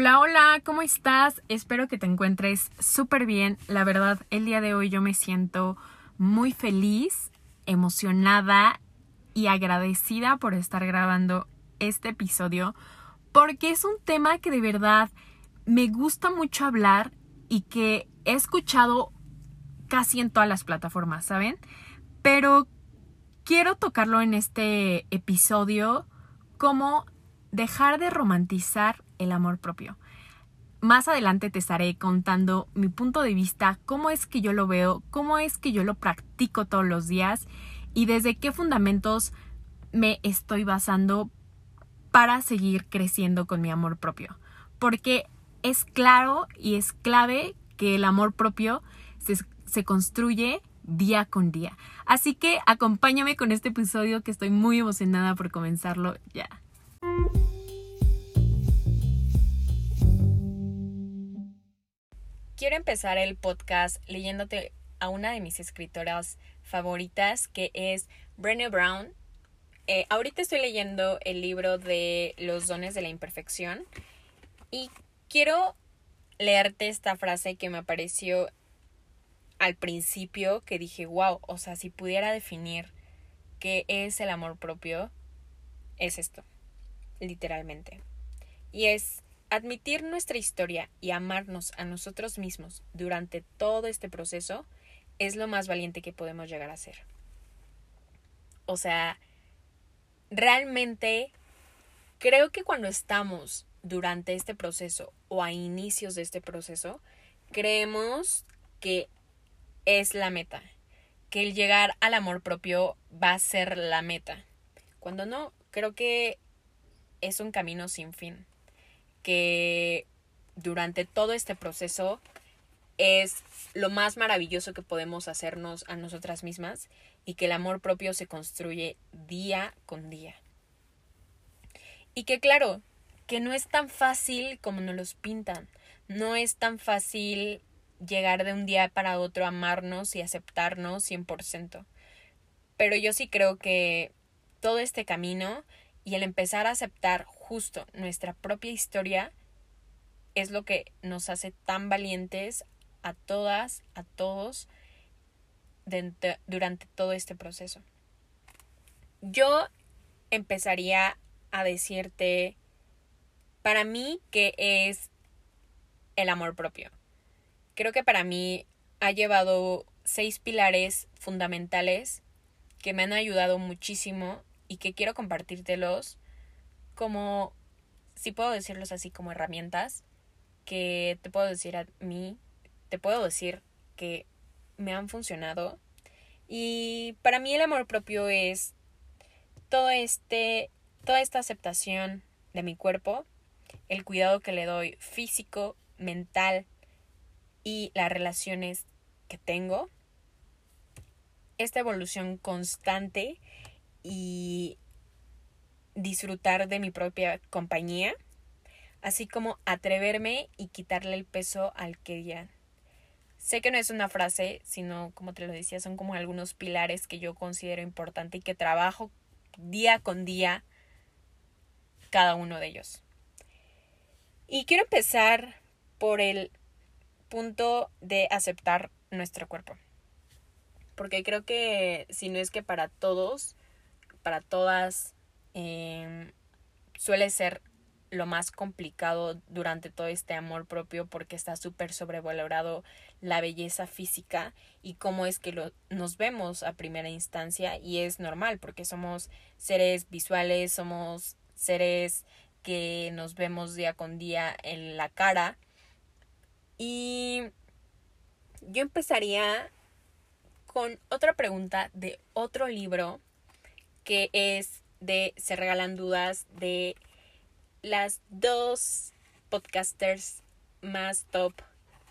Hola, hola, ¿cómo estás? Espero que te encuentres súper bien. La verdad, el día de hoy yo me siento muy feliz, emocionada y agradecida por estar grabando este episodio porque es un tema que de verdad me gusta mucho hablar y que he escuchado casi en todas las plataformas, ¿saben? Pero quiero tocarlo en este episodio como dejar de romantizar el amor propio. Más adelante te estaré contando mi punto de vista, cómo es que yo lo veo, cómo es que yo lo practico todos los días y desde qué fundamentos me estoy basando para seguir creciendo con mi amor propio. Porque es claro y es clave que el amor propio se, se construye día con día. Así que acompáñame con este episodio que estoy muy emocionada por comenzarlo ya. Quiero empezar el podcast leyéndote a una de mis escritoras favoritas que es Brené Brown. Eh, ahorita estoy leyendo el libro de Los dones de la imperfección y quiero leerte esta frase que me apareció al principio que dije, wow, o sea, si pudiera definir qué es el amor propio, es esto, literalmente. Y es admitir nuestra historia y amarnos a nosotros mismos durante todo este proceso es lo más valiente que podemos llegar a ser. O sea, realmente creo que cuando estamos durante este proceso o a inicios de este proceso, creemos que es la meta, que el llegar al amor propio va a ser la meta. Cuando no, creo que es un camino sin fin, que durante todo este proceso es lo más maravilloso que podemos hacernos a nosotras mismas y que el amor propio se construye día con día. Y que claro, que no es tan fácil como nos los pintan, no es tan fácil llegar de un día para otro a amarnos y aceptarnos 100%. Pero yo sí creo que todo este camino y el empezar a aceptar justo nuestra propia historia es lo que nos hace tan valientes a todas, a todos, durante todo este proceso. Yo empezaría a decirte, para mí, qué es el amor propio creo que para mí ha llevado seis pilares fundamentales que me han ayudado muchísimo y que quiero compartírtelos como, si puedo decirlos así, como herramientas que te puedo decir a mí, te puedo decir que me han funcionado. Y para mí el amor propio es todo este, toda esta aceptación de mi cuerpo, el cuidado que le doy físico, mental, y las relaciones que tengo, esta evolución constante y disfrutar de mi propia compañía, así como atreverme y quitarle el peso al que dirán. Sé que no es una frase, sino como te lo decía, son como algunos pilares que yo considero importante y que trabajo día con día cada uno de ellos. Y quiero empezar por el punto de aceptar nuestro cuerpo. Porque creo que si no es que para todos, para todas, em, suele ser lo más complicado durante todo este amor propio porque está súper sobrevalorado la belleza física y cómo es que lo, nos vemos a primera instancia y es normal porque somos seres visuales, somos seres que nos vemos día con día en la cara. Y yo empezaría con otra pregunta de otro libro que es de Se regalan dudas de las dos podcasters más top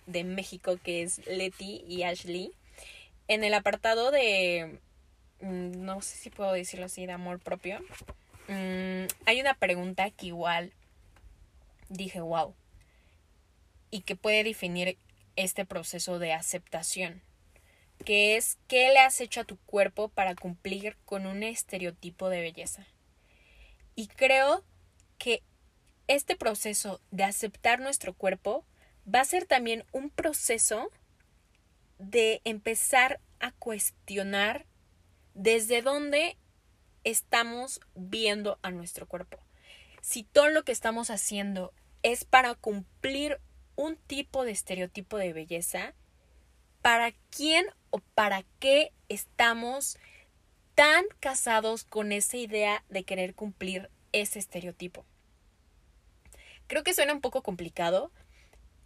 de México que es Leti y Ashley. En el apartado de, mm, no sé si puedo decirlo así, de amor propio, mm, hay una pregunta que igual dije, wow, y que puede definir este proceso de aceptación, que es qué le has hecho a tu cuerpo para cumplir con un estereotipo de belleza. Y creo que este proceso de aceptar nuestro cuerpo va a ser también un proceso de empezar a cuestionar desde dónde estamos viendo a nuestro cuerpo. Si todo lo que estamos haciendo es para cumplir un tipo de estereotipo de belleza, ¿para quién o para qué estamos tan casados con esa idea de querer cumplir ese estereotipo? Creo que suena un poco complicado,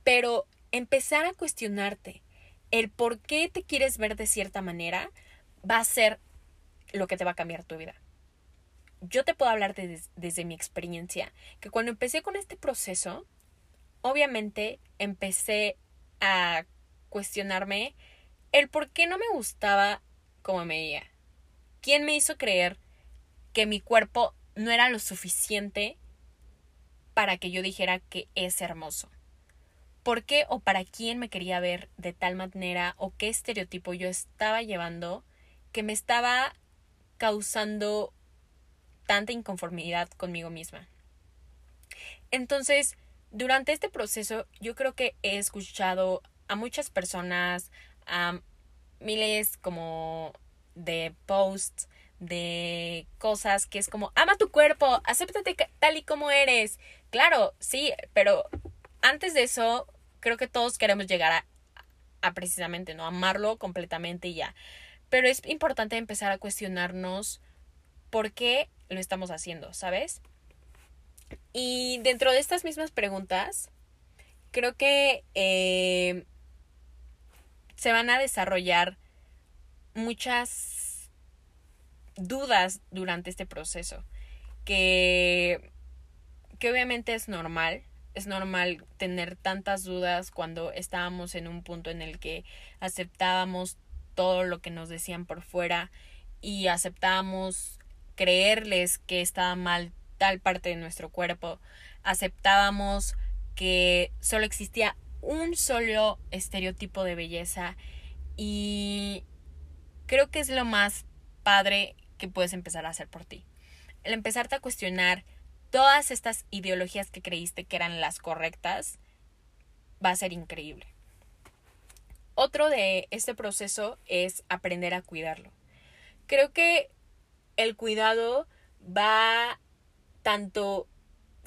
pero empezar a cuestionarte el por qué te quieres ver de cierta manera va a ser lo que te va a cambiar tu vida. Yo te puedo hablar desde mi experiencia, que cuando empecé con este proceso, obviamente empecé a cuestionarme el por qué no me gustaba como me veía. ¿Quién me hizo creer que mi cuerpo no era lo suficiente para que yo dijera que es hermoso. ¿Por qué o para quién me quería ver de tal manera o qué estereotipo yo estaba llevando que me estaba causando tanta inconformidad conmigo misma? Entonces, durante este proceso yo creo que he escuchado a muchas personas, a miles como de posts, de cosas que es como, ama tu cuerpo, acéptate tal y como eres, Claro, sí, pero antes de eso, creo que todos queremos llegar a, a precisamente, ¿no? Amarlo completamente y ya. Pero es importante empezar a cuestionarnos por qué lo estamos haciendo, ¿sabes? Y dentro de estas mismas preguntas, creo que eh, se van a desarrollar muchas dudas durante este proceso que que obviamente es normal, es normal tener tantas dudas cuando estábamos en un punto en el que aceptábamos todo lo que nos decían por fuera y aceptábamos creerles que estaba mal tal parte de nuestro cuerpo, aceptábamos que solo existía un solo estereotipo de belleza y creo que es lo más padre que puedes empezar a hacer por ti. El empezarte a cuestionar todas estas ideologías que creíste que eran las correctas, va a ser increíble. Otro de este proceso es aprender a cuidarlo. Creo que el cuidado va tanto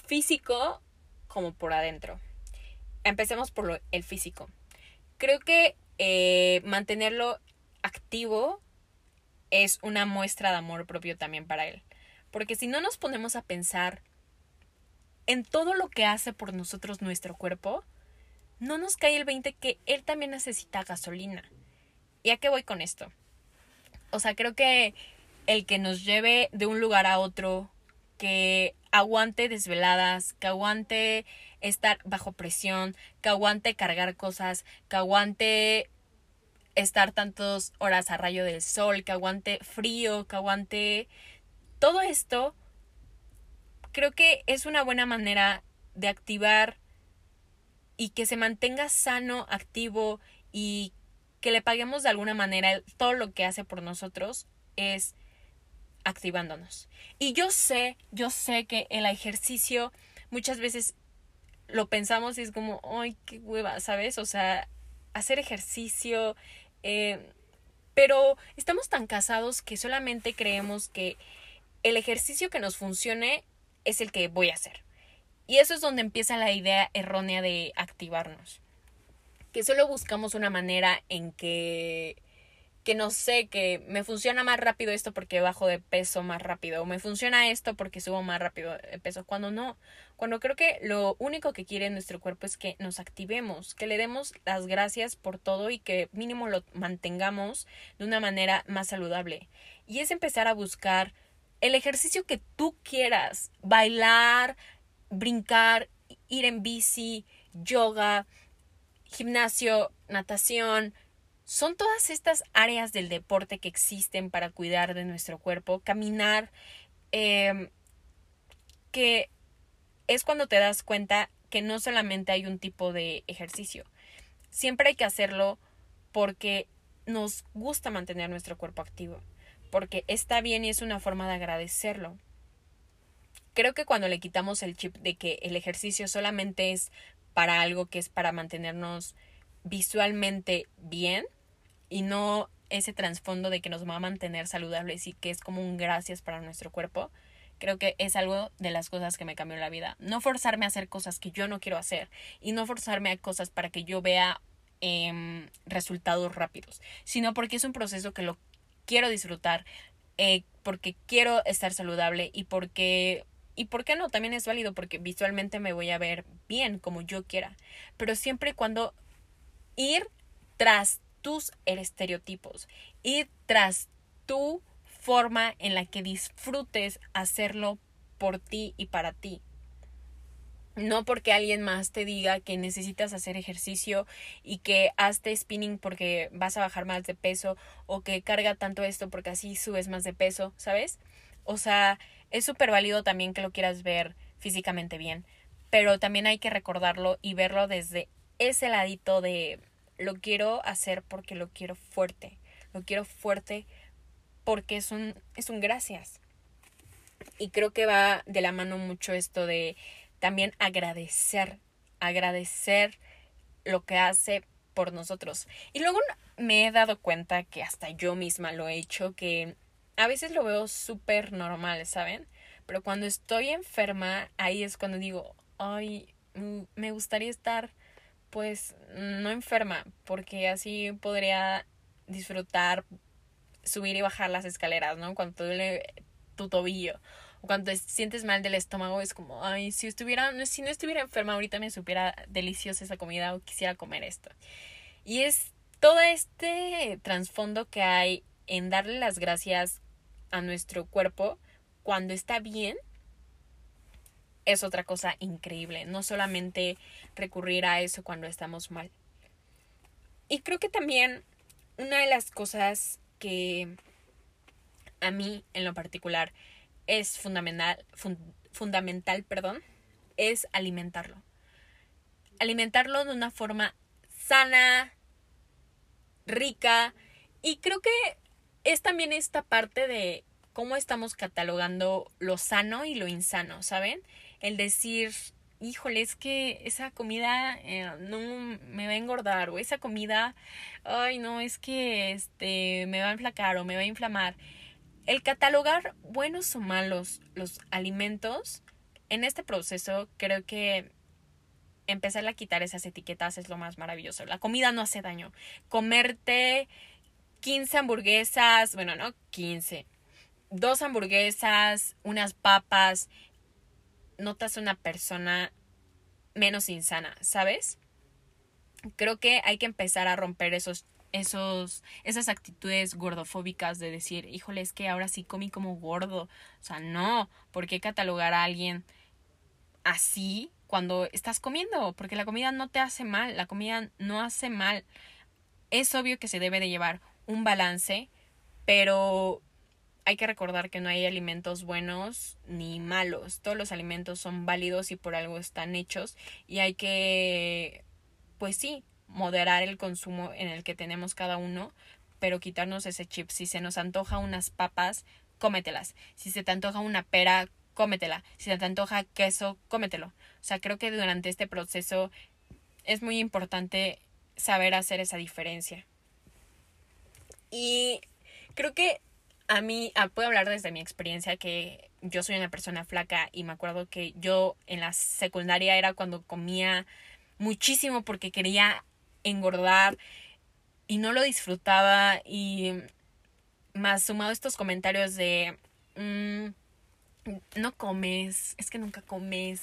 físico como por adentro. Empecemos por el físico. Creo que eh, mantenerlo activo es una muestra de amor propio también para él. Porque si no nos ponemos a pensar en todo lo que hace por nosotros nuestro cuerpo, no nos cae el 20 que él también necesita gasolina. ¿Y a qué voy con esto? O sea, creo que el que nos lleve de un lugar a otro, que aguante desveladas, que aguante estar bajo presión, que aguante cargar cosas, que aguante estar tantas horas a rayo del sol, que aguante frío, que aguante todo esto creo que es una buena manera de activar y que se mantenga sano, activo y que le paguemos de alguna manera todo lo que hace por nosotros es activándonos. Y yo sé, yo sé que el ejercicio muchas veces lo pensamos y es como, ay, qué hueva, ¿sabes? O sea, hacer ejercicio, eh, pero estamos tan casados que solamente creemos que el ejercicio que nos funcione es el que voy a hacer. Y eso es donde empieza la idea errónea de activarnos. Que solo buscamos una manera en que que no sé, que me funciona más rápido esto porque bajo de peso más rápido, o me funciona esto porque subo más rápido de peso, cuando no, cuando creo que lo único que quiere nuestro cuerpo es que nos activemos, que le demos las gracias por todo y que mínimo lo mantengamos de una manera más saludable. Y es empezar a buscar el ejercicio que tú quieras, bailar, brincar, ir en bici, yoga, gimnasio, natación, son todas estas áreas del deporte que existen para cuidar de nuestro cuerpo, caminar, em, que es cuando te das cuenta que no solamente hay un tipo de ejercicio, siempre hay que hacerlo porque nos gusta mantener nuestro cuerpo activo porque está bien y es una forma de agradecerlo. creo que cuando le quitamos el chip de que el ejercicio solamente es para algo que es para mantenernos visualmente bien y no ese trasfondo de que nos va a mantener saludables y que es como un gracias para nuestro cuerpo, creo que es algo de las cosas que me cambió la vida. No forzarme a hacer cosas que yo no quiero hacer y no forzarme a cosas para que yo vea em, resultados rápidos, sino porque es un proceso que lo quiero disfrutar, eh, porque quiero estar saludable y porque y por qué no, también es válido porque visualmente me voy a ver bien como yo quiera, pero siempre y cuando ir tras tus estereotipos, ir tras tu forma en la que disfrutes hacerlo por ti y para ti. No porque alguien más te diga que necesitas hacer ejercicio y que hazte spinning porque vas a bajar más de peso o que carga tanto esto porque así subes más de peso, ¿sabes? O sea, es súper válido también que lo quieras ver físicamente bien, pero también hay que recordarlo y verlo desde ese ladito de lo quiero hacer porque lo quiero fuerte, lo quiero fuerte porque es un, es un gracias. Y creo que va de la mano mucho esto de también agradecer, agradecer lo que hace por nosotros. Y luego me he dado cuenta que hasta yo misma lo he hecho, que a veces lo veo súper normal, ¿saben? Pero cuando estoy enferma, ahí es cuando digo, ay, mm, me gustaría estar pues no enferma, porque así podría disfrutar subir y bajar las escaleras, ¿no? Cuando duele tu tobillo o cuando te sientes mal del estómago es como, ay, si estuviera, si no estuviera enferma ahorita me supiera deliciosa esa comida o quisiera comer esto. Y es todo este trasfondo que hay en darle las gracias a nuestro cuerpo cuando está bien es otra cosa increíble, no solamente recurrir a eso cuando estamos mal. Y creo que también una de las cosas que a mí en lo particular es fundamental, fundamental, perdón, es alimentarlo. Alimentarlo de una forma sana, rica y creo que es también esta parte de cómo estamos catalogando lo sano y lo insano, ¿saben? El decir, híjole, es que esa comida eh, no me va a engordar o esa comida, ay, no, es que este me va a enflacar o me va a inflamar. El catalogar buenos o malos los alimentos en este proceso creo que empezar a quitar esas etiquetas es lo más maravilloso. La comida no hace daño. Comerte 15 hamburguesas, bueno, no 15, dos hamburguesas, unas papas, notas una persona menos insana, ¿sabes? Creo que hay que empezar a romper esos esos, esas actitudes gordofóbicas de decir, híjole, es que ahora sí comí como gordo. O sea, no, ¿por qué catalogar a alguien así cuando estás comiendo? Porque la comida no te hace mal, la comida no hace mal. Es obvio que se debe de llevar un balance, pero hay que recordar que no hay alimentos buenos ni malos. Todos los alimentos son válidos y por algo están hechos y hay que, pues sí, moderar el consumo en el que tenemos cada uno, pero quitarnos ese chip. Si se nos antoja unas papas, cómetelas. Si se te antoja una pera, cómetela. Si se te antoja queso, cómetelo. O sea, creo que durante este proceso es muy importante saber hacer esa diferencia. Y creo que a mí, ah, puedo hablar desde mi experiencia que yo soy una persona flaca y me acuerdo que yo en la secundaria era cuando comía muchísimo porque quería engordar y no lo disfrutaba y más sumado estos comentarios de mm, no comes, es que nunca comes,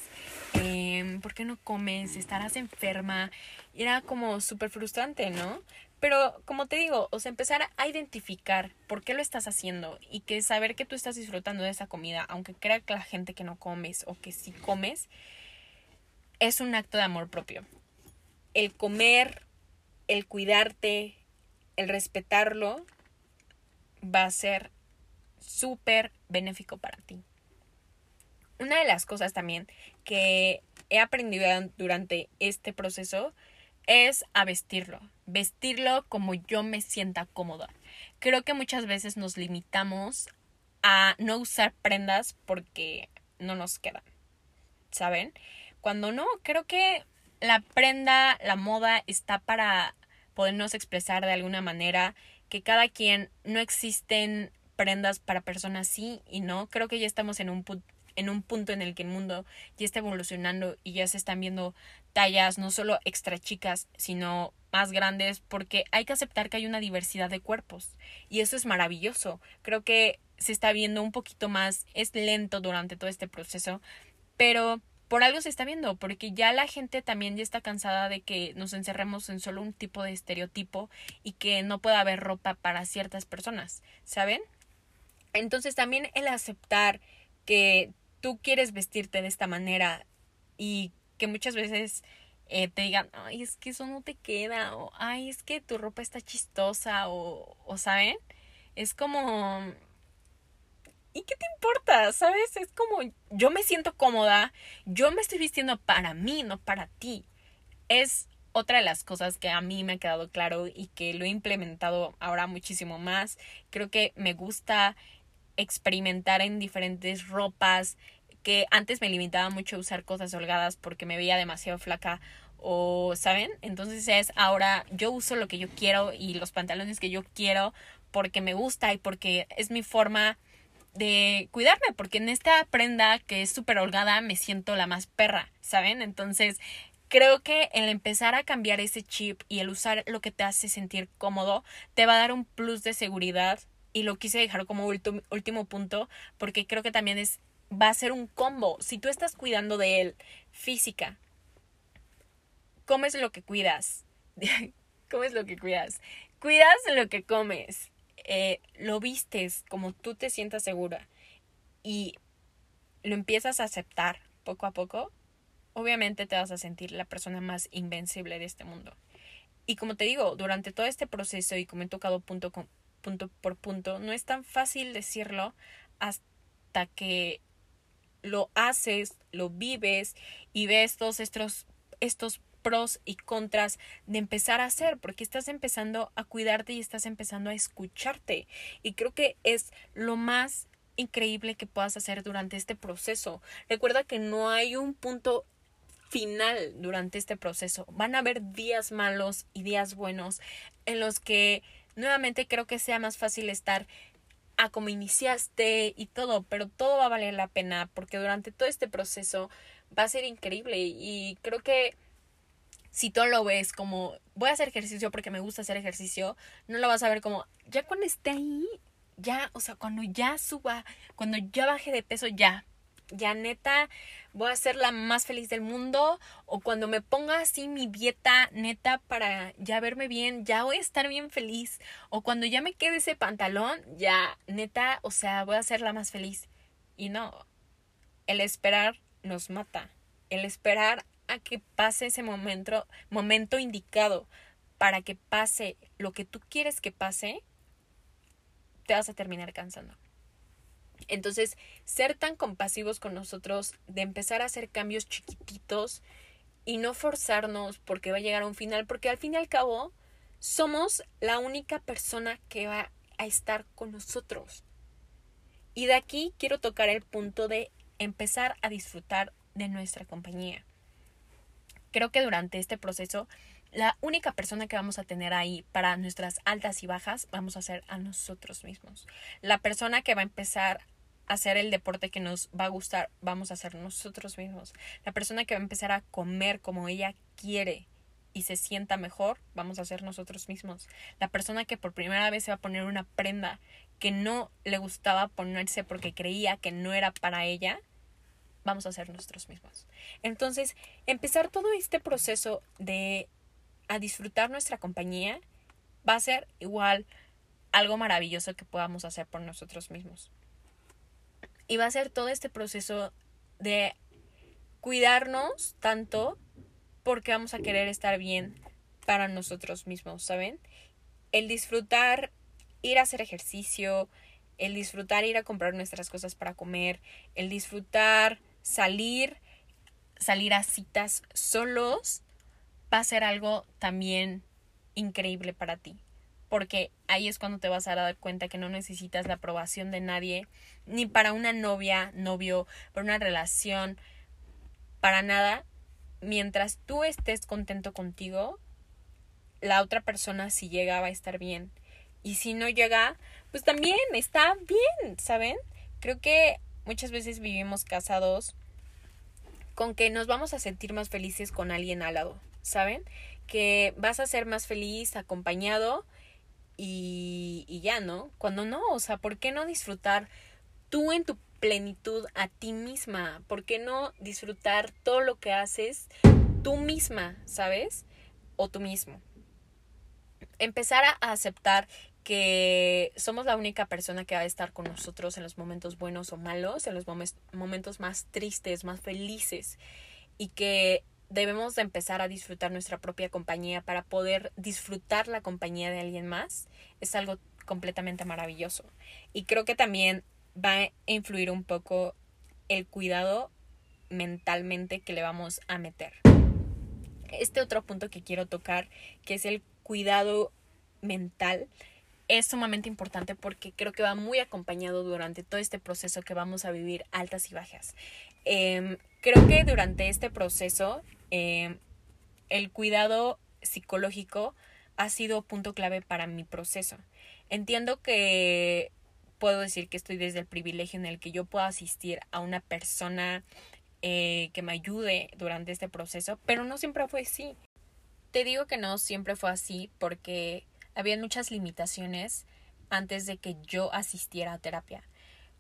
eh, ¿por qué no comes? Estarás enferma. Y era como súper frustrante, ¿no? Pero como te digo, o sea, empezar a identificar por qué lo estás haciendo y que saber que tú estás disfrutando de esa comida, aunque crea que la gente que no comes o que sí comes, es un acto de amor propio. El comer, el cuidarte, el respetarlo, va a ser súper benéfico para ti. Una de las cosas también que he aprendido durante este proceso es a vestirlo, vestirlo como yo me sienta cómoda. Creo que muchas veces nos limitamos a no usar prendas porque no nos quedan. ¿Saben? Cuando no, creo que la prenda, la moda está para podernos expresar de alguna manera, que cada quien no existen prendas para personas sí y no. Creo que ya estamos en un, en un punto en el que el mundo ya está evolucionando y ya se están viendo tallas no solo extra chicas, sino más grandes, porque hay que aceptar que hay una diversidad de cuerpos y eso es maravilloso. Creo que se está viendo un poquito más, es lento durante todo este proceso, pero por algo se está viendo, porque ya la gente también ya está cansada de que nos encerremos en solo un tipo de estereotipo y que no pueda haber ropa para ciertas personas, ¿saben? Entonces también el aceptar que tú quieres vestirte de esta manera y que muchas veces eh, te digan, ay, es que eso no te queda, o ay, es que tu ropa está chistosa, o, o ¿saben? Es como, ¿y qué te importa? ¿Sabes? Es como, yo me siento cómoda, yo me estoy vistiendo para mí, no para ti. Es otra de las cosas que a mí me ha quedado claro y que lo he implementado ahora muchísimo más. Creo que me gusta experimentar en diferentes ropas, que antes me limitaba mucho a usar cosas holgadas porque me veía demasiado flaca o, ¿saben? Entonces es ahora yo uso lo que yo quiero y los pantalones que yo quiero porque me gusta y porque es mi forma de cuidarme, porque en esta prenda que es súper holgada me siento la más perra, ¿saben? Entonces creo que el empezar a cambiar ese chip y el usar lo que te hace sentir cómodo te va a dar un plus de seguridad y lo quise dejar como último punto porque creo que también es va a ser un combo. Si tú estás cuidando de él física, comes lo que cuidas. comes lo que cuidas. Cuidas lo que comes. Eh, lo vistes como tú te sientas segura y lo empiezas a aceptar poco a poco, obviamente te vas a sentir la persona más invencible de este mundo. Y como te digo, durante todo este proceso y como he tocado punto, punto por punto, no es tan fácil decirlo hasta que lo haces, lo vives y ves todos estos, estos pros y contras de empezar a hacer, porque estás empezando a cuidarte y estás empezando a escucharte. Y creo que es lo más increíble que puedas hacer durante este proceso. Recuerda que no hay un punto final durante este proceso. Van a haber días malos y días buenos en los que nuevamente creo que sea más fácil estar a como iniciaste y todo, pero todo va a valer la pena porque durante todo este proceso va a ser increíble y creo que si tú lo ves como voy a hacer ejercicio porque me gusta hacer ejercicio, no lo vas a ver como ya cuando esté ahí, ya, o sea, cuando ya suba, cuando ya baje de peso, ya, ya neta, voy a ser la más feliz del mundo o cuando me ponga así mi dieta neta para ya verme bien, ya voy a estar bien feliz o cuando ya me quede ese pantalón, ya neta, o sea, voy a ser la más feliz. Y no, el esperar nos mata. El esperar a que pase ese momento, momento indicado para que pase lo que tú quieres que pase, te vas a terminar cansando. Entonces, ser tan compasivos con nosotros, de empezar a hacer cambios chiquititos y no forzarnos porque va a llegar a un final, porque al fin y al cabo somos la única persona que va a estar con nosotros. Y de aquí quiero tocar el punto de empezar a disfrutar de nuestra compañía. Creo que durante este proceso la única persona que vamos a tener ahí para nuestras altas y bajas vamos a ser a nosotros mismos. La persona que va a empezar a hacer el deporte que nos va a gustar, vamos a ser nosotros mismos. La persona que va a empezar a comer como ella quiere y se sienta mejor, vamos a ser nosotros mismos. La persona que por primera vez se va a poner una prenda que no le gustaba ponerse porque creía que no era para ella, vamos a ser nosotros mismos. Entonces, empezar todo este proceso de a disfrutar nuestra compañía, va a ser igual algo maravilloso que podamos hacer por nosotros mismos. Y va a ser todo este proceso de cuidarnos tanto porque vamos a querer estar bien para nosotros mismos, ¿saben? El disfrutar ir a hacer ejercicio, el disfrutar ir a comprar nuestras cosas para comer, el disfrutar salir, salir a citas solos, va a ser algo también increíble para ti. porque ahí es cuando te vas a dar cuenta que no necesitas la aprobación de nadie, ni para una novia, novio, para una relación, para nada. Mientras tú estés contento contigo, la otra persona si llega va a estar bien. Y si no llega, pues también está bien, ¿saben? Creo que muchas veces vivimos casados con que nos vamos a sentir más felices con alguien al lado, ¿saben? Que vas a ser más feliz acompañado y, y ya, ¿no? Cuando no, o sea, ¿por qué no disfrutar tú en tu plenitud a ti misma? ¿Por qué no disfrutar todo lo que haces tú misma, ¿sabes? O tú mismo. Empezar a aceptar que somos la única persona que va a estar con nosotros en los momentos buenos o malos, en los momentos más tristes, más felices y que debemos de empezar a disfrutar nuestra propia compañía para poder disfrutar la compañía de alguien más es algo completamente maravilloso y creo que también va a influir un poco el cuidado mentalmente que le vamos a meter. Este otro punto que quiero tocar, que es el cuidado mental, es sumamente importante porque creo que va muy acompañado durante todo este proceso que vamos a vivir altas y bajas. Em, creo que durante este proceso em, el cuidado psicológico ha sido punto clave para mi proceso. Entiendo que puedo decir que estoy desde el privilegio en el que yo puedo asistir a una persona eh, que me ayude durante este proceso, pero no siempre fue así. Te digo que no siempre fue así porque había muchas limitaciones antes de que yo asistiera a terapia.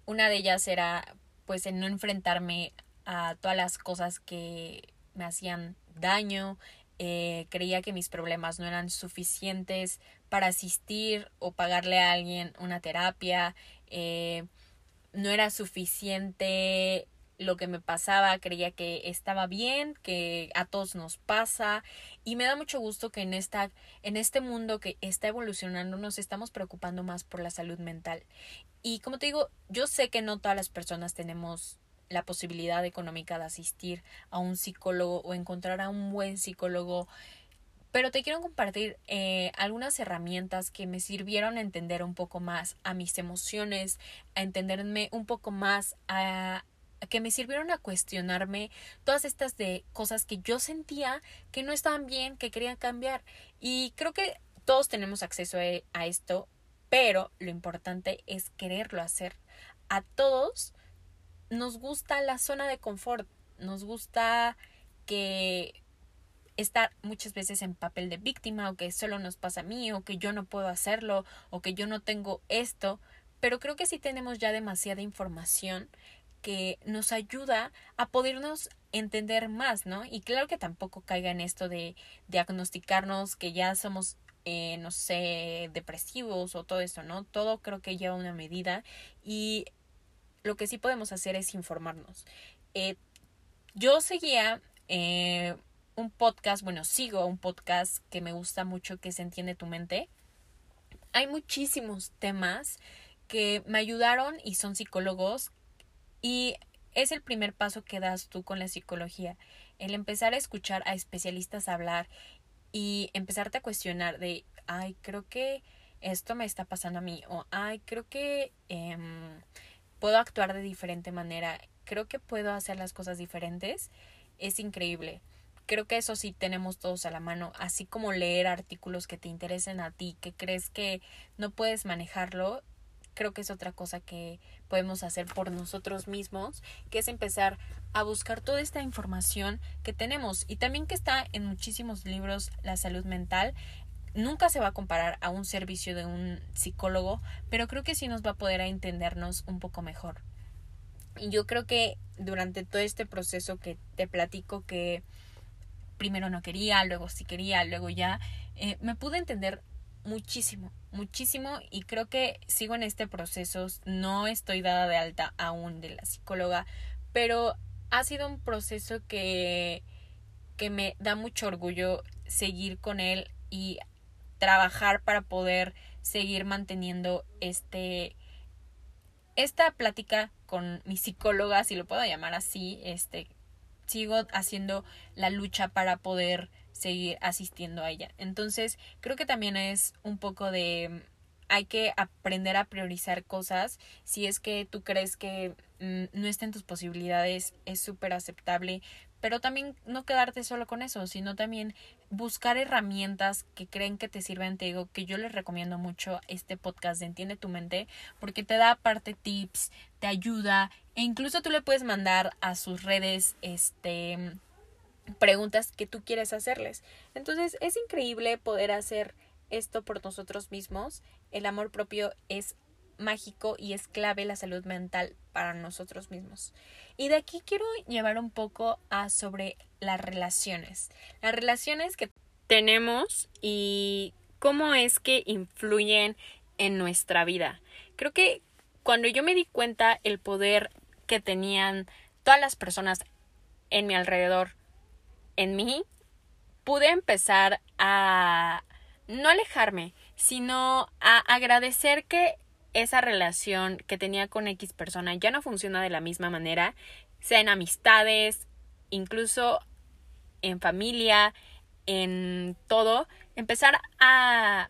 Una de ellas era pues en no enfrentarme a todas las cosas que me hacían daño, eh, creía que mis problemas no eran suficientes para asistir o pagarle a alguien una terapia, eh, no era suficiente lo que me pasaba, creía que estaba bien, que a todos nos pasa y me da mucho gusto que en esta en este mundo que está evolucionando nos estamos preocupando más por la salud mental. Y como te digo, yo sé que no todas las personas tenemos la posibilidad económica de asistir a un psicólogo o encontrar a un buen psicólogo pero te quiero compartir eh, algunas herramientas que me sirvieron a entender un poco más a mis emociones, a entenderme un poco más a, que me sirvieron a cuestionarme todas estas de cosas que yo sentía que no estaban bien, que querían cambiar. Y creo que todos tenemos acceso a, esto, pero lo importante es quererlo hacer. A todos nos gusta la zona de confort, nos gusta que estar muchas veces en papel de víctima o que solo nos pasa a mí o que yo no puedo hacerlo o que yo no tengo esto, pero creo que sí tenemos ya demasiada información que nos ayuda a podernos entender más, ¿no? Y claro que tampoco caiga en esto de diagnosticarnos que ya somos, eh, no sé, depresivos o todo esto, ¿no? Todo creo que lleva una medida y lo que sí podemos hacer es informarnos. Eh, yo seguía eh, un podcast, bueno, sigo un podcast que me gusta mucho que se entiende tu mente. Hay muchísimos temas que me ayudaron y son psicólogos y es el primer paso que das tú con la psicología, el empezar a escuchar a especialistas hablar y empezarte a cuestionar de, ay, creo que esto me está pasando a mí, o ay, creo que em, puedo actuar de diferente manera, creo que puedo hacer las cosas diferentes, es increíble. Creo que eso sí tenemos todos a la mano, así como leer artículos que te interesen a ti, que crees que no puedes manejarlo, creo que es otra cosa que podemos hacer por nosotros mismos, que es empezar a buscar toda esta información que tenemos y también que está en muchísimos libros la salud mental. Nunca se va a comparar a un servicio de un psicólogo, pero creo que sí nos va a poder entendernos un poco mejor. Y yo creo que durante todo este proceso que te platico que primero no quería, luego sí quería, luego ya, eh, me pude entender muchísimo, muchísimo y creo que sigo en este proceso, no estoy dada de alta aún de la psicóloga, pero ha sido un proceso que, que me da mucho orgullo seguir con él y trabajar para poder seguir manteniendo este esta plática con mi psicóloga, si lo puedo llamar así, este sigo haciendo la lucha para poder seguir asistiendo a ella. Entonces, creo que también es un poco de hay que aprender a priorizar cosas. Si es que tú crees que mm, no está en tus posibilidades, es súper aceptable. Pero también no quedarte solo con eso, sino también buscar herramientas que creen que te sirven. Te digo que yo les recomiendo mucho este podcast de Entiende tu mente, porque te da aparte tips, te ayuda, e incluso tú le puedes mandar a sus redes este preguntas que tú quieres hacerles. Entonces es increíble poder hacer esto por nosotros mismos. El amor propio es mágico y es clave la salud mental para nosotros mismos. Y de aquí quiero llevar un poco a sobre las relaciones. Las relaciones que tenemos y cómo es que influyen en nuestra vida. Creo que cuando yo me di cuenta el poder que tenían todas las personas en mi alrededor en mí, pude empezar a no alejarme, sino a agradecer que esa relación que tenía con X persona ya no funciona de la misma manera, sea en amistades, incluso en familia, en todo, empezar a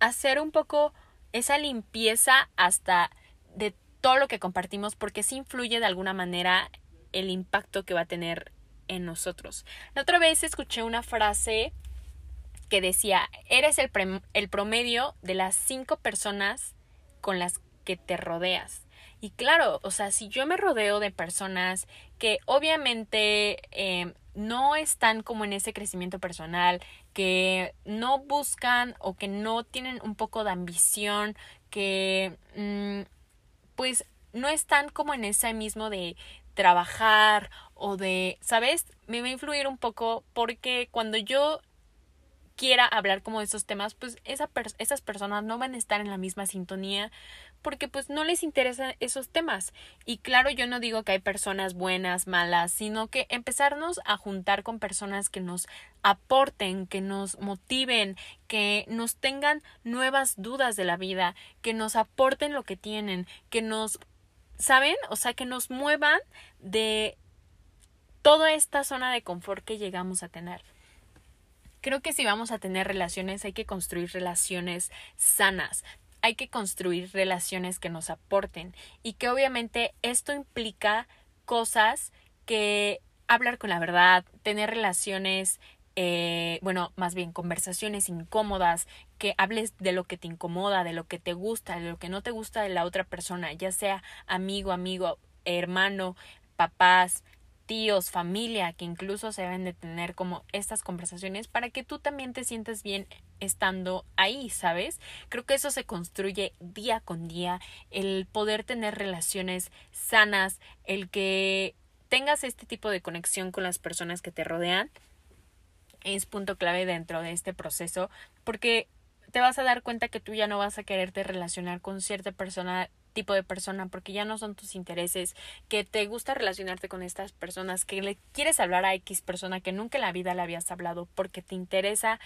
hacer un poco esa limpieza hasta de todo lo que compartimos porque sí influye de alguna manera el impacto que va a tener en nosotros. La otra vez escuché una frase que decía, eres el, el promedio de las cinco personas con las que te rodeas. Y claro, o sea, si yo me rodeo de personas que obviamente eh, no están como en ese crecimiento personal, que no buscan o que no tienen un poco de ambición, que mm, pues no están como en ese mismo de trabajar o de, ¿sabes? Me va a influir un poco porque cuando yo quiera hablar como de esos temas, pues esa esas personas no van a estar en la misma sintonía porque pues no les interesan esos temas. Y claro, yo no digo que hay personas buenas, malas, sino que empezarnos a juntar con personas que nos aporten, que nos motiven, que nos tengan nuevas dudas de la vida, que nos aporten lo que tienen, que nos, ¿saben? O sea, que nos muevan de toda esta zona de confort que llegamos a tener. Creo que si vamos a tener relaciones hay que construir relaciones sanas, hay que construir relaciones que nos aporten y que obviamente esto implica cosas que hablar con la verdad, tener relaciones, eh, bueno, más bien conversaciones incómodas, que hables de lo que te incomoda, de lo que te gusta, de lo que no te gusta de la otra persona, ya sea amigo, amigo, hermano, papás, tíos, familia, que incluso se deben de tener como estas conversaciones para que tú también te sientas bien estando ahí, ¿sabes? Creo que eso se construye día con día, el poder tener relaciones sanas, el que tengas este tipo de conexión con las personas que te rodean, es punto clave dentro de este proceso, porque te vas a dar cuenta que tú ya no vas a quererte relacionar con cierta persona tipo de persona porque ya no son tus intereses, que te gusta relacionarte con estas personas, que le quieres hablar a X persona que nunca en la vida le habías hablado porque te interesa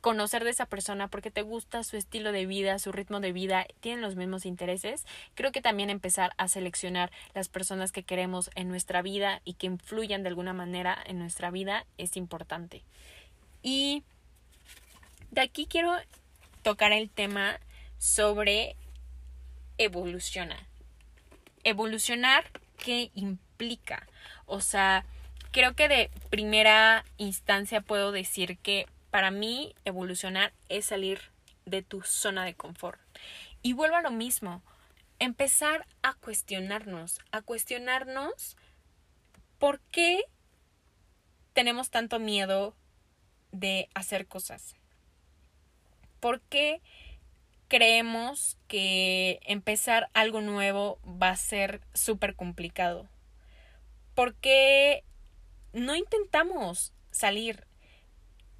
conocer de esa persona porque te gusta su estilo de vida, su ritmo de vida, tienen los mismos intereses, creo que también empezar a seleccionar las personas que queremos en nuestra vida y que influyan de alguna manera en nuestra vida es importante. Y de aquí quiero tocar el tema sobre evoluciona. Evolucionar, ¿qué implica? O sea, creo que de primera instancia puedo decir que para mí evolucionar es salir de tu zona de confort. Y vuelvo a lo mismo, empezar a cuestionarnos, a cuestionarnos por qué tenemos tanto miedo de hacer cosas. ¿Por qué creemos que empezar algo nuevo va a ser súper complicado? ¿Por qué no intentamos salir?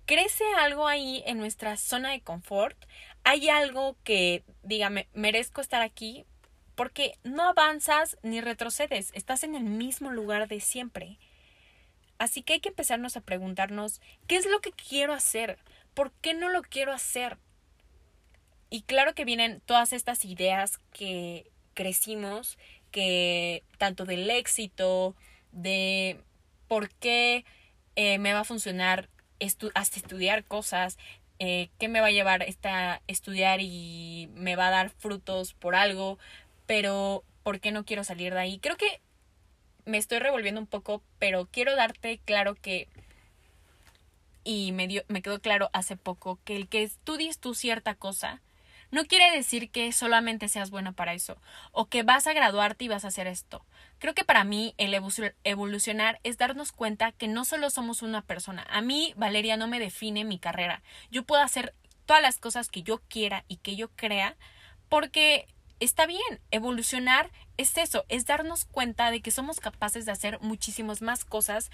¿Crece algo ahí en nuestra zona de confort? ¿Hay algo que, dígame, merezco estar aquí? Porque no avanzas ni retrocedes, estás en el mismo lugar de siempre. Así que hay que empezarnos a preguntarnos, ¿qué es lo que quiero hacer? ¿Por qué no lo quiero hacer? Y claro que vienen todas estas ideas que crecimos, que tanto del éxito, de por qué eh, me va a funcionar hasta estudiar cosas, eh, qué me va a llevar esta estudiar y me va a dar frutos por algo, pero ¿por qué no quiero salir de ahí? Creo que me estoy revolviendo un poco, pero quiero darte claro que y me dio, me quedó claro hace poco que el que estudies tú cierta cosa no quiere decir que solamente seas buena para eso o que vas a graduarte y vas a hacer esto. Creo que para mí el evolucionar es darnos cuenta que no solo somos una persona. A mí, Valeria, no me define mi carrera. Yo puedo hacer todas las cosas que yo quiera y que yo crea porque está bien. Evolucionar es eso, es darnos cuenta de que somos capaces de hacer muchísimas más cosas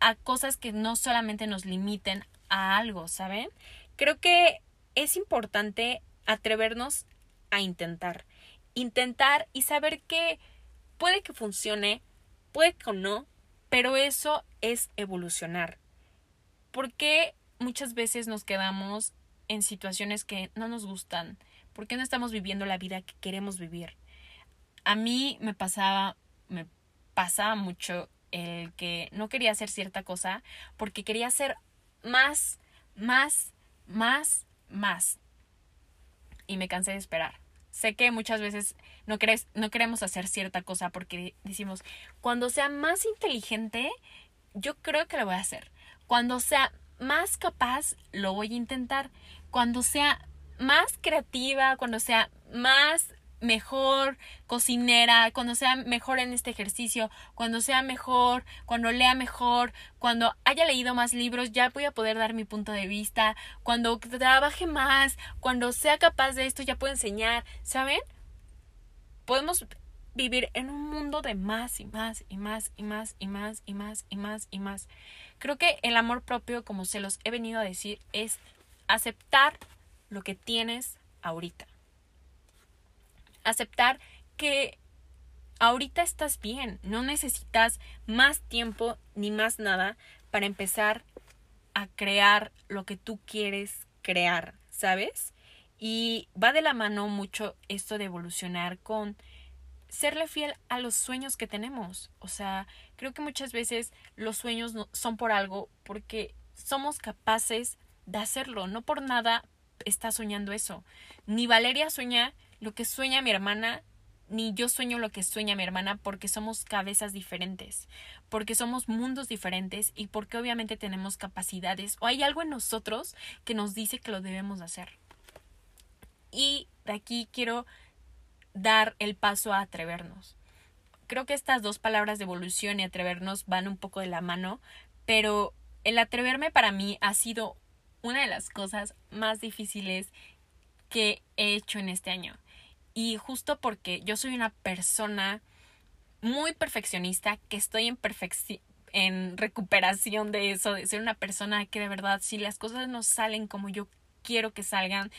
a cosas que no solamente nos limiten a algo, ¿saben? Creo que es importante atrevernos a intentar. Intentar y saber que puede que funcione, puede que no, pero eso es evolucionar. Porque muchas veces nos quedamos en situaciones que no nos gustan? ¿Por qué no estamos viviendo la vida que queremos vivir? A mí me pasaba, me pasaba mucho el que no quería hacer cierta cosa porque quería hacer más, más, más, más. Y me cansé de esperar. Sé que muchas veces no, no queremos hacer cierta cosa porque decimos, cuando sea más inteligente, yo creo que lo voy a hacer. Cuando sea más capaz, lo voy a intentar. Cuando sea más creativa, cuando sea más mejor cocinera, cuando sea mejor en este ejercicio, cuando sea mejor, cuando lea mejor, cuando haya leído más libros, ya voy a poder dar mi punto de vista, cuando trabaje más, cuando sea capaz de esto, ya puedo enseñar, ¿saben? Podemos vivir en un mundo de más y más y más y más y más y más y más y más. Creo que el amor propio, como se los he venido a decir, es aceptar lo que tienes ahorita aceptar que ahorita estás bien, no necesitas más tiempo ni más nada para empezar a crear lo que tú quieres crear, ¿sabes? Y va de la mano mucho esto de evolucionar con serle fiel a los sueños que tenemos. O sea, creo que muchas veces los sueños no, son por algo porque somos capaces de hacerlo. No por nada está soñando eso. Ni Valeria sueña lo que sueña mi hermana, ni yo sueño lo que sueña mi hermana porque somos cabezas diferentes, porque somos mundos diferentes y porque obviamente tenemos capacidades o hay algo en nosotros que nos dice que lo debemos hacer. Y de aquí quiero dar el paso a atrevernos. Creo que estas dos palabras de evolución y atrevernos van un poco de la mano, pero el atreverme para mí ha sido una de las cosas más difíciles que he hecho en este año. Y justo porque yo soy una persona muy perfeccionista, que estoy en en recuperación de eso, de ser una persona que de verdad, si las cosas no salen como yo quiero que salgan,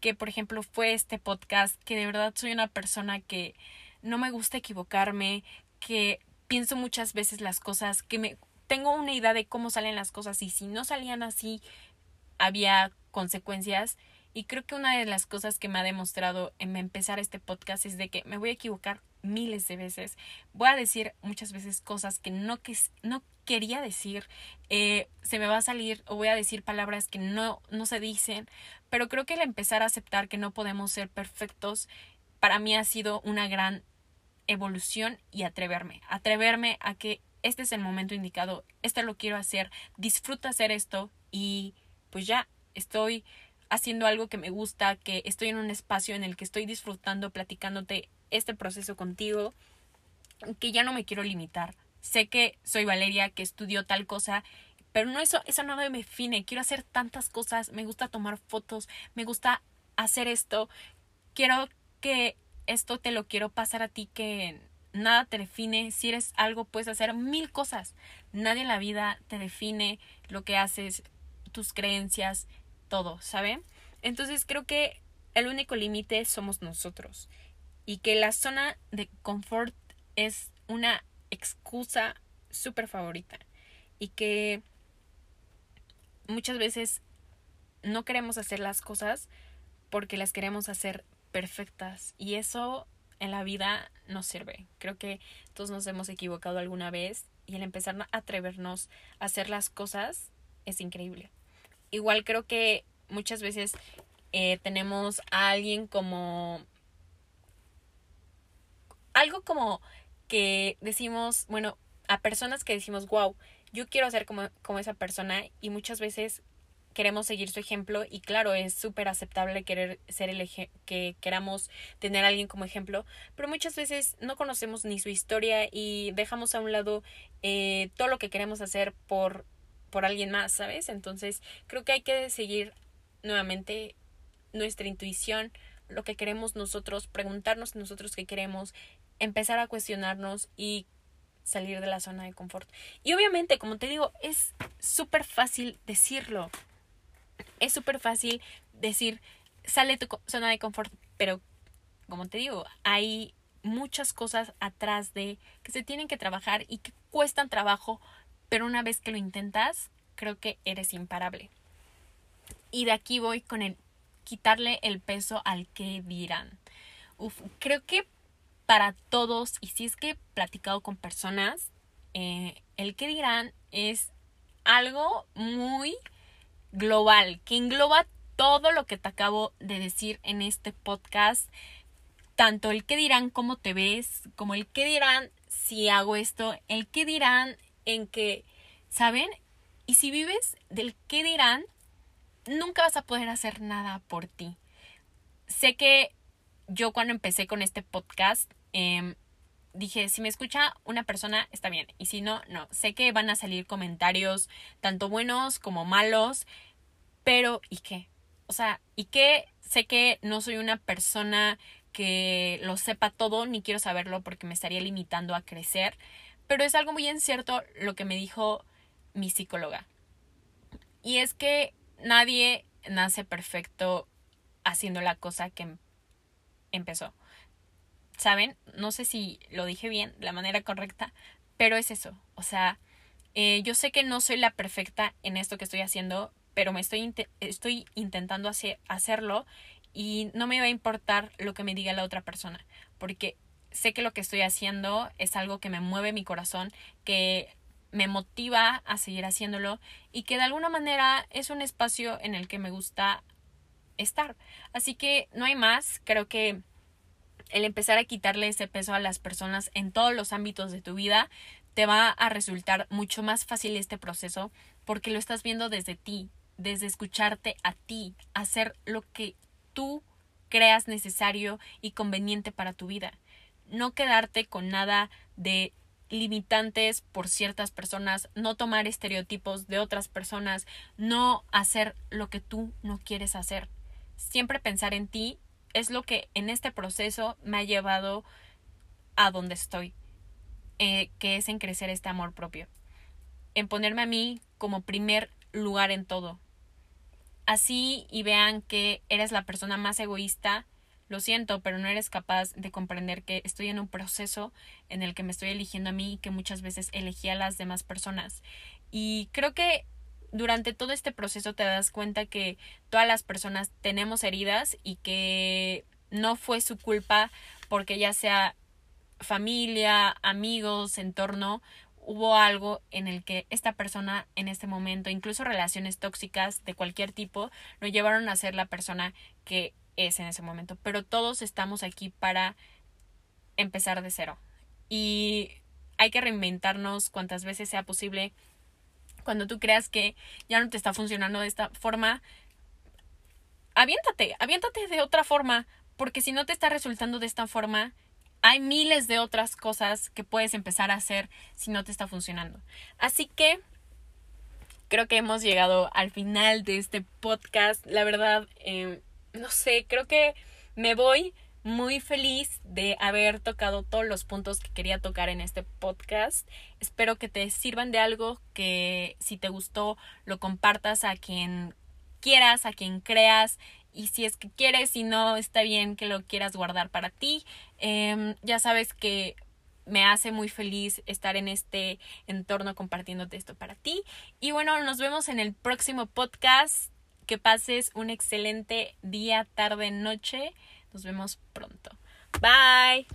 que por ejemplo fue este podcast, que de verdad soy una persona que no me gusta equivocarme, que pienso muchas veces las cosas, que me tengo una idea de cómo salen las cosas y si no salían así había consecuencias y creo que una de las cosas que me ha demostrado en empezar este podcast es de que me voy a equivocar miles de veces. Voy a decir muchas veces cosas que no, que, no quería decir. Eh, se me va a salir o voy a decir palabras que no, no se dicen. Pero creo que el empezar a aceptar que no podemos ser perfectos para mí ha sido una gran evolución y atreverme. Atreverme a que este es el momento indicado, este lo quiero hacer, disfruto hacer esto y pues ya estoy haciendo algo que me gusta, que estoy en un espacio en el que estoy disfrutando, platicándote este proceso contigo, que ya no me quiero limitar. Sé que soy Valeria, que estudió tal cosa, pero no eso, eso no me define. Quiero hacer tantas cosas, me gusta tomar fotos, me gusta hacer esto. Quiero que esto te lo quiero pasar a ti, que nada te define. Si eres algo, puedes hacer mil cosas. Nadie en la vida te define lo que haces, tus creencias, todo, ¿sabe? Entonces creo que el único límite somos nosotros y que la zona de confort es una excusa súper favorita y que muchas veces no queremos hacer las cosas porque las queremos hacer perfectas y eso en la vida no sirve. Creo que todos nos hemos equivocado alguna vez y el empezar a atrevernos a hacer las cosas es increíble. Igual creo que muchas veces eh, tenemos a alguien como... Algo como que decimos, bueno, a personas que decimos, wow, yo quiero ser como, como esa persona y muchas veces queremos seguir su ejemplo y claro, es súper aceptable querer ser el que queramos tener a alguien como ejemplo, pero muchas veces no conocemos ni su historia y dejamos a un lado eh, todo lo que queremos hacer por, por alguien más, ¿sabes? Entonces creo que hay que seguir nuevamente nuestra intuición, lo que queremos nosotros, preguntarnos nosotros qué queremos, empezar a cuestionarnos y salir de la zona de confort. Y obviamente, como te digo, es súper fácil decirlo. Es súper fácil decir, sale tu zona de confort, pero como te digo, hay muchas cosas atrás de que se tienen que trabajar y que cuestan trabajo, pero una vez que lo intentas, creo que eres imparable. Y de aquí voy con el quitarle el peso al que dirán. Creo que para todos, y si es que he platicado con personas, eh, el que dirán es algo muy global, que engloba todo lo que te acabo de decir en este podcast, tanto el que dirán cómo te ves, como el que dirán si hago esto, el que dirán en que, ¿saben? Y si vives del que dirán, nunca vas a poder hacer nada por ti. Sé que yo cuando empecé con este podcast Em, dije, si me escucha una persona, está bien. Y si no, no. Sé que van a salir comentarios, tanto buenos como malos, pero ¿y qué? O sea, ¿y qué? Sé que no soy una persona que lo sepa todo, ni quiero saberlo porque me estaría limitando a crecer, pero es algo muy incierto lo que me dijo mi psicóloga. Y es que nadie nace perfecto haciendo la cosa que em-, empezó. ¿saben? No sé si lo dije bien, la manera correcta, pero es eso. O sea, eh, yo sé que no soy la perfecta en esto que estoy haciendo, pero me estoy, estoy intentando hacerlo y no me va a importar lo que me diga la otra persona, porque sé que lo que estoy haciendo es algo que me mueve mi corazón, que me motiva a seguir haciéndolo y que de alguna manera es un espacio en el que me gusta estar. Así que no hay más, creo que el empezar a quitarle ese peso a las personas en todos los ámbitos de tu vida, te va a resultar mucho más fácil este proceso porque lo estás viendo desde ti, desde escucharte a ti, hacer lo que tú creas necesario y conveniente para tu vida. No quedarte con nada de limitantes por ciertas personas, no tomar estereotipos de otras personas, no hacer lo que tú no quieres hacer. Siempre pensar en ti es lo que en este proceso me ha llevado a donde estoy, eh, que es en crecer este amor propio, en ponerme a mí como primer lugar en todo. Así y vean que eres la persona más egoísta, lo siento, pero no eres capaz de comprender que estoy en un proceso en el que me estoy eligiendo a mí y que muchas veces elegí a las demás personas. Y creo que durante todo este proceso te das cuenta que todas las personas tenemos heridas y que no fue su culpa porque ya sea familia, amigos, entorno, hubo algo en el que esta persona en este momento, incluso relaciones tóxicas de cualquier tipo, lo llevaron a ser la persona que es en ese momento. Pero todos estamos aquí para empezar de cero. Y hay que reinventarnos cuantas veces sea posible cuando tú creas que ya no te está funcionando de esta forma, aviéntate, aviéntate de otra forma, porque si no te está resultando de esta forma, hay miles de otras cosas que puedes empezar a hacer si no te está funcionando. Así que creo que hemos llegado al final de este podcast. La verdad, eh, no sé, creo que me voy muy feliz de haber tocado todos los puntos que quería tocar en este podcast. Espero que te sirvan de algo, que si te gustó lo compartas a quien quieras, a quien creas. Y si es que quieres, si no, está bien que lo quieras guardar para ti. Em, ya sabes que me hace muy feliz estar en este entorno compartiéndote esto para ti. Y bueno, nos vemos en el próximo podcast. Que pases un excelente día, tarde, noche. Nos vemos pronto. Bye.